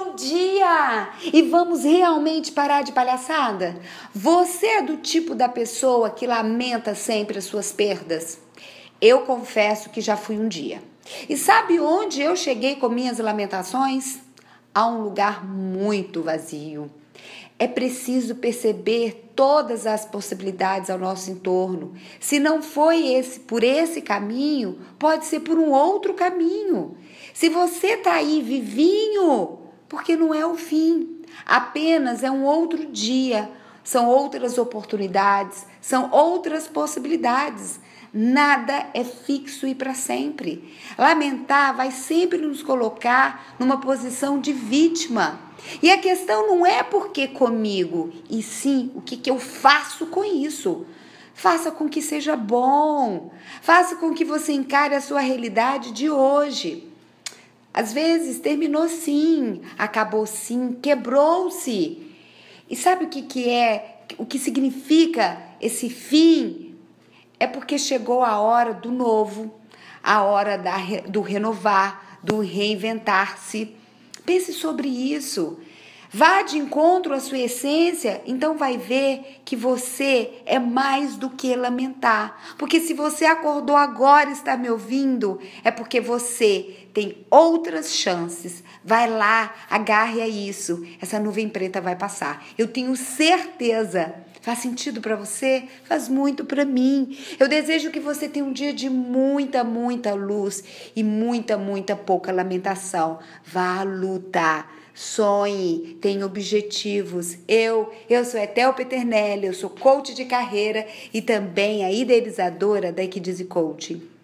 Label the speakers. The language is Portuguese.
Speaker 1: Bom dia! E vamos realmente parar de palhaçada? Você é do tipo da pessoa que lamenta sempre as suas perdas? Eu confesso que já fui um dia. E sabe onde eu cheguei com minhas lamentações? A um lugar muito vazio. É preciso perceber todas as possibilidades ao nosso entorno. Se não foi esse por esse caminho, pode ser por um outro caminho. Se você está aí vivinho, porque não é o fim, apenas é um outro dia, são outras oportunidades, são outras possibilidades. Nada é fixo e para sempre. Lamentar vai sempre nos colocar numa posição de vítima. E a questão não é porque comigo, e sim o que, que eu faço com isso. Faça com que seja bom. Faça com que você encare a sua realidade de hoje. Às vezes terminou sim, acabou sim, quebrou-se. E sabe o que, que é, o que significa esse fim? É porque chegou a hora do novo, a hora da, do renovar, do reinventar-se. Pense sobre isso. Vá de encontro à sua essência, então vai ver que você é mais do que lamentar. Porque se você acordou agora e está me ouvindo, é porque você tem outras chances. Vai lá, agarre a isso. Essa nuvem preta vai passar. Eu tenho certeza. Faz sentido para você? Faz muito para mim. Eu desejo que você tenha um dia de muita, muita luz e muita, muita pouca lamentação. Vá lutar sonhe, tenha objetivos. Eu, eu sou Etel Peternelli, eu sou coach de carreira e também a idealizadora da Equidize Coaching.